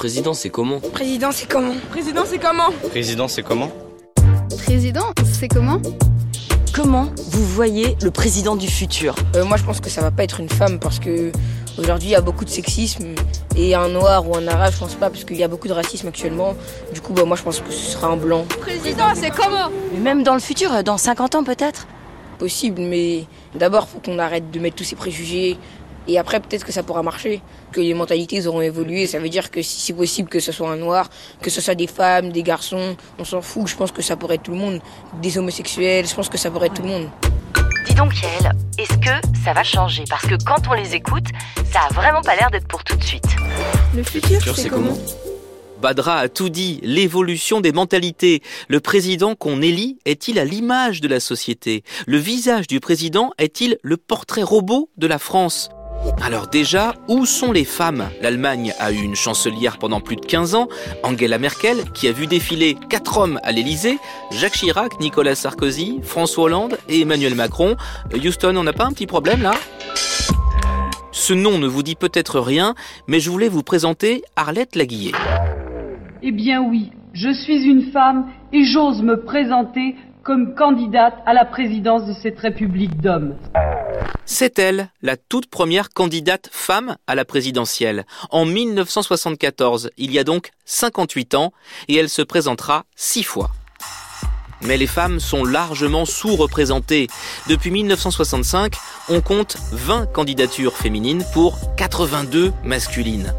Président, c'est comment Président, c'est comment Président, c'est comment Président, c'est comment Président, c'est comment Comment vous voyez le président du futur? Euh, Moi, je pense que ça va pas être une femme parce que aujourd'hui, il y a beaucoup de sexisme et un noir ou un arabe, je pense pas parce qu'il y a beaucoup de racisme actuellement. Du coup, bah, moi, je pense que ce sera un blanc. Président, c'est comment? Mais même dans le futur, dans 50 ans peut-être? Possible, mais d'abord, faut qu'on arrête de mettre tous ces préjugés. Et après, peut-être que ça pourra marcher, que les mentalités auront évolué. Ça veut dire que si c'est possible que ce soit un noir, que ce soit des femmes, des garçons, on s'en fout. Je pense que ça pourrait être tout le monde. Des homosexuels, je pense que ça pourrait être tout le monde. Dis donc, Yael, est-ce que ça va changer? Parce que quand on les écoute, ça a vraiment pas l'air d'être pour tout de suite. Le futur, c'est comment? Badra a tout dit, l'évolution des mentalités. Le président qu'on élit est-il à l'image de la société? Le visage du président est-il le portrait robot de la France? Alors déjà, où sont les femmes? L'Allemagne a eu une chancelière pendant plus de 15 ans, Angela Merkel, qui a vu défiler quatre hommes à l'Élysée, Jacques Chirac, Nicolas Sarkozy, François Hollande et Emmanuel Macron. Houston, on n'a pas un petit problème là? Ce nom ne vous dit peut-être rien, mais je voulais vous présenter Arlette Laguillet. Eh bien oui, je suis une femme et j'ose me présenter comme candidate à la présidence de cette République d'hommes. C'est elle, la toute première candidate femme à la présidentielle, en 1974, il y a donc 58 ans, et elle se présentera six fois. Mais les femmes sont largement sous-représentées. Depuis 1965, on compte 20 candidatures féminines pour 82 masculines.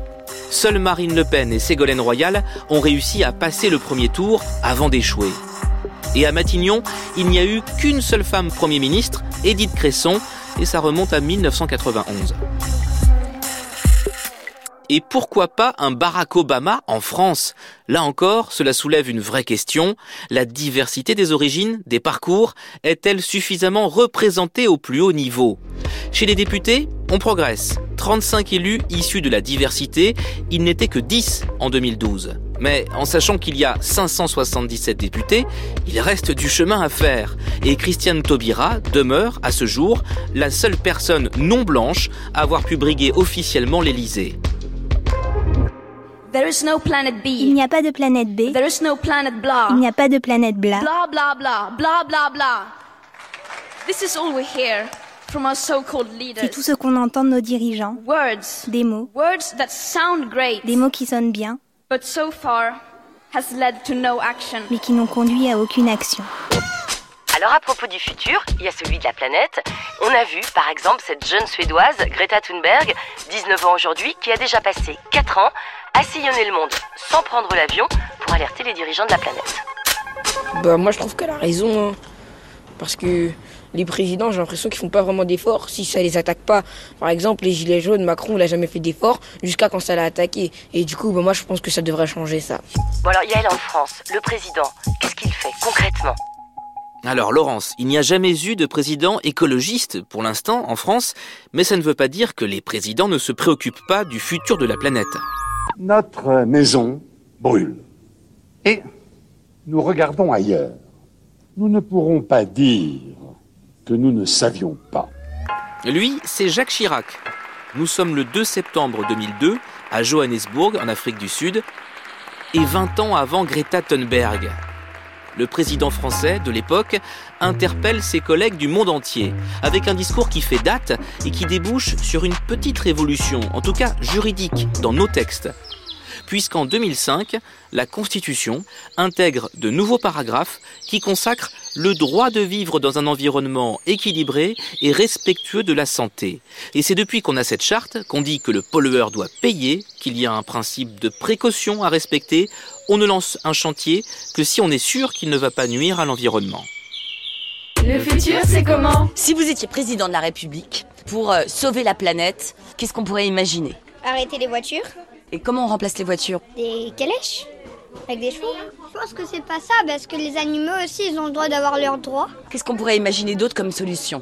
Seules Marine Le Pen et Ségolène Royal ont réussi à passer le premier tour avant d'échouer. Et à Matignon, il n'y a eu qu'une seule femme Premier ministre, Édith Cresson, et ça remonte à 1991. Et pourquoi pas un Barack Obama en France? Là encore, cela soulève une vraie question. La diversité des origines, des parcours, est-elle suffisamment représentée au plus haut niveau? Chez les députés, on progresse. 35 élus issus de la diversité, il n'était que 10 en 2012. Mais en sachant qu'il y a 577 députés, il reste du chemin à faire. Et Christiane Taubira demeure, à ce jour, la seule personne non blanche à avoir pu briguer officiellement l'Élysée. There is no planet B. Il n'y a pas de planète B. There is no planet blah. Il n'y a pas de planète blah. Blah blah blah blah blah blah. This is all we hear from our so-called leaders. C'est tout ce qu'on entend de nos dirigeants. Words. Des mots. Words that sound great. Des mots qui sonnent bien. But so far has led to no action. Mais qui n'ont conduit à aucune action. Alors à propos du futur, il y a celui de la planète. On a vu par exemple cette jeune Suédoise, Greta Thunberg, 19 ans aujourd'hui, qui a déjà passé 4 ans à sillonner le monde sans prendre l'avion pour alerter les dirigeants de la planète. Bah moi je trouve qu'elle a raison. hein. Parce que les présidents, j'ai l'impression qu'ils font pas vraiment d'efforts si ça les attaque pas. Par exemple, les gilets jaunes, Macron, il a jamais fait d'efforts jusqu'à quand ça l'a attaqué. Et du coup, bah, moi je pense que ça devrait changer ça. Bon alors Yael en France, le président, qu'est-ce qu'il fait concrètement? Alors Laurence, il n'y a jamais eu de président écologiste pour l'instant en France, mais ça ne veut pas dire que les présidents ne se préoccupent pas du futur de la planète. Notre maison brûle. Et nous regardons ailleurs. Nous ne pourrons pas dire que nous ne savions pas. Lui, c'est Jacques Chirac. Nous sommes le 2 septembre 2002 à Johannesburg, en Afrique du Sud, et 20 ans avant Greta Thunberg. Le président français de l'époque interpelle ses collègues du monde entier avec un discours qui fait date et qui débouche sur une petite révolution, en tout cas juridique, dans nos textes. Puisqu'en 2005, la Constitution intègre de nouveaux paragraphes qui consacrent le droit de vivre dans un environnement équilibré et respectueux de la santé. Et c'est depuis qu'on a cette charte qu'on dit que le pollueur doit payer, qu'il y a un principe de précaution à respecter. On ne lance un chantier que si on est sûr qu'il ne va pas nuire à l'environnement. Le futur, c'est comment? Si vous étiez président de la République, pour euh, sauver la planète, qu'est-ce qu'on pourrait imaginer? Arrêter les voitures. Et comment on remplace les voitures? Des calèches. Avec des chevaux. Je pense que c'est pas ça, parce que les animaux aussi, ils ont le droit d'avoir leurs droits. Qu'est-ce qu'on pourrait imaginer d'autre comme solution?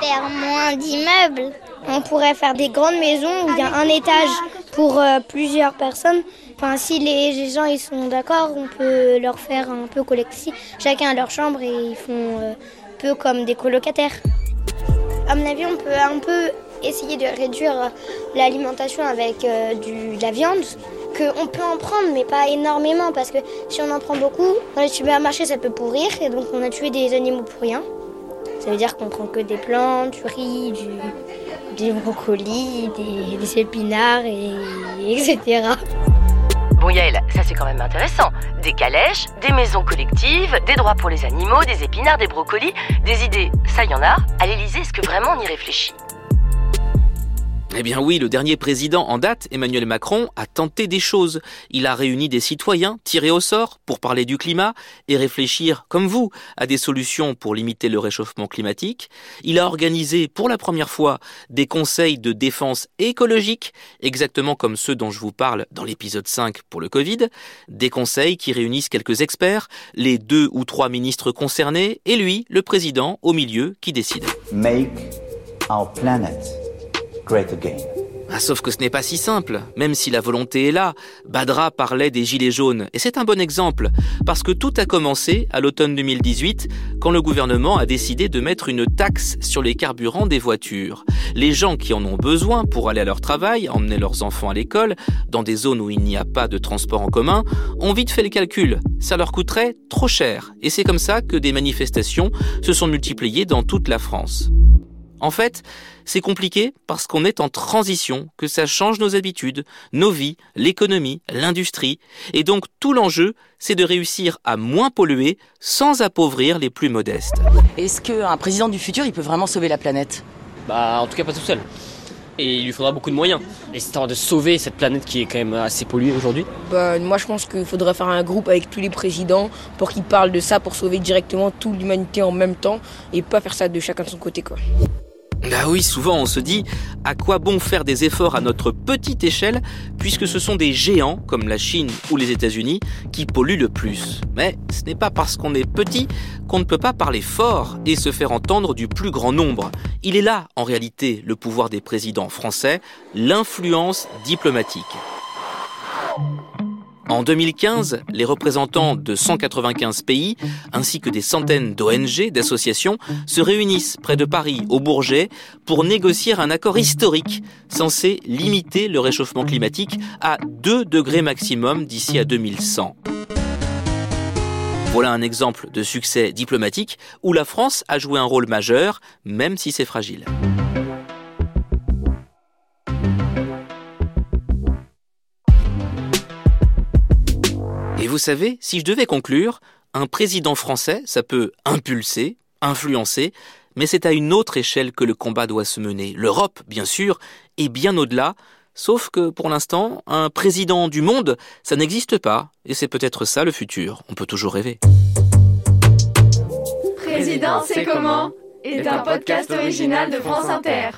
Faire moins d'immeubles. On pourrait faire des grandes maisons où il y a un étage pour euh, plusieurs personnes. Enfin, si les gens ils sont d'accord, on peut leur faire un peu collectif. Chacun a leur chambre et ils font euh, peu comme des colocataires. À mon avis, on peut un peu essayer de réduire l'alimentation avec euh, du, de la viande. Qu'on peut en prendre, mais pas énormément, parce que si on en prend beaucoup, dans les supermarchés, ça peut pourrir, et donc on a tué des animaux pour rien. Ça veut dire qu'on prend que des plantes, du riz, du, des brocolis, des, épinards, et, etc. Bon Yael, ça c'est quand même intéressant. Des calèches, des maisons collectives, des droits pour les animaux, des épinards, des brocolis, des idées, ça y en a. À l'Elysée, est-ce que vraiment on y réfléchit? Eh bien oui, le dernier président en date, Emmanuel Macron, a tenté des choses. Il a réuni des citoyens tirés au sort pour parler du climat et réfléchir, comme vous, à des solutions pour limiter le réchauffement climatique. Il a organisé pour la première fois des conseils de défense écologique, exactement comme ceux dont je vous parle dans l'épisode 5 pour le Covid. Des conseils qui réunissent quelques experts, les deux ou trois ministres concernés et lui, le président, au milieu, qui décide. Make our planet great. Ah, sauf que ce n'est pas si simple, même si la volonté est là. Badra parlait des Gilets jaunes, et c'est un bon exemple, parce que tout a commencé à l'automne 2018, quand le gouvernement a décidé de mettre une taxe sur les carburants des voitures. Les gens qui en ont besoin pour aller à leur travail, emmener leurs enfants à l'école, dans des zones où il n'y a pas de transport en commun, ont vite fait le calcul. Ça leur coûterait trop cher, et c'est comme ça que des manifestations se sont multipliées dans toute la France. En fait, c'est compliqué parce qu'on est en transition, que ça change nos habitudes, nos vies, l'économie, l'industrie. Et donc tout l'enjeu, c'est de réussir à moins polluer sans appauvrir les plus modestes. Est-ce qu'un président du futur, il peut vraiment sauver la planète? Bah en tout cas pas tout seul. Et il lui faudra beaucoup de moyens, histoire de sauver cette planète qui est quand même assez polluée aujourd'hui. Bah, moi je pense qu'il faudrait faire un groupe avec tous les présidents pour qu'ils parlent de ça pour sauver directement toute l'humanité en même temps et pas faire ça de chacun de son côté quoi. Ah oui, souvent on se dit à quoi bon faire des efforts à notre petite échelle puisque ce sont des géants comme la Chine ou les États-Unis qui polluent le plus. Mais ce n'est pas parce qu'on est petit qu'on ne peut pas parler fort et se faire entendre du plus grand nombre. Il est là en réalité le pouvoir des présidents français, l'influence diplomatique. En 2015, les représentants de 195 pays, ainsi que des centaines d'ONG, d'associations, se réunissent près de Paris, au Bourget, pour négocier un accord historique censé limiter le réchauffement climatique à 2 degrés maximum d'ici à 2100. Voilà un exemple de succès diplomatique où la France a joué un rôle majeur, même si c'est fragile. Vous savez, si je devais conclure, un président français, ça peut impulser, influencer, mais c'est à une autre échelle que le combat doit se mener. L'Europe, bien sûr, et bien au-delà, sauf que pour l'instant, un président du monde, ça n'existe pas, et c'est peut-être ça le futur. On peut toujours rêver. Président, c'est comment? Est un podcast original de France Inter.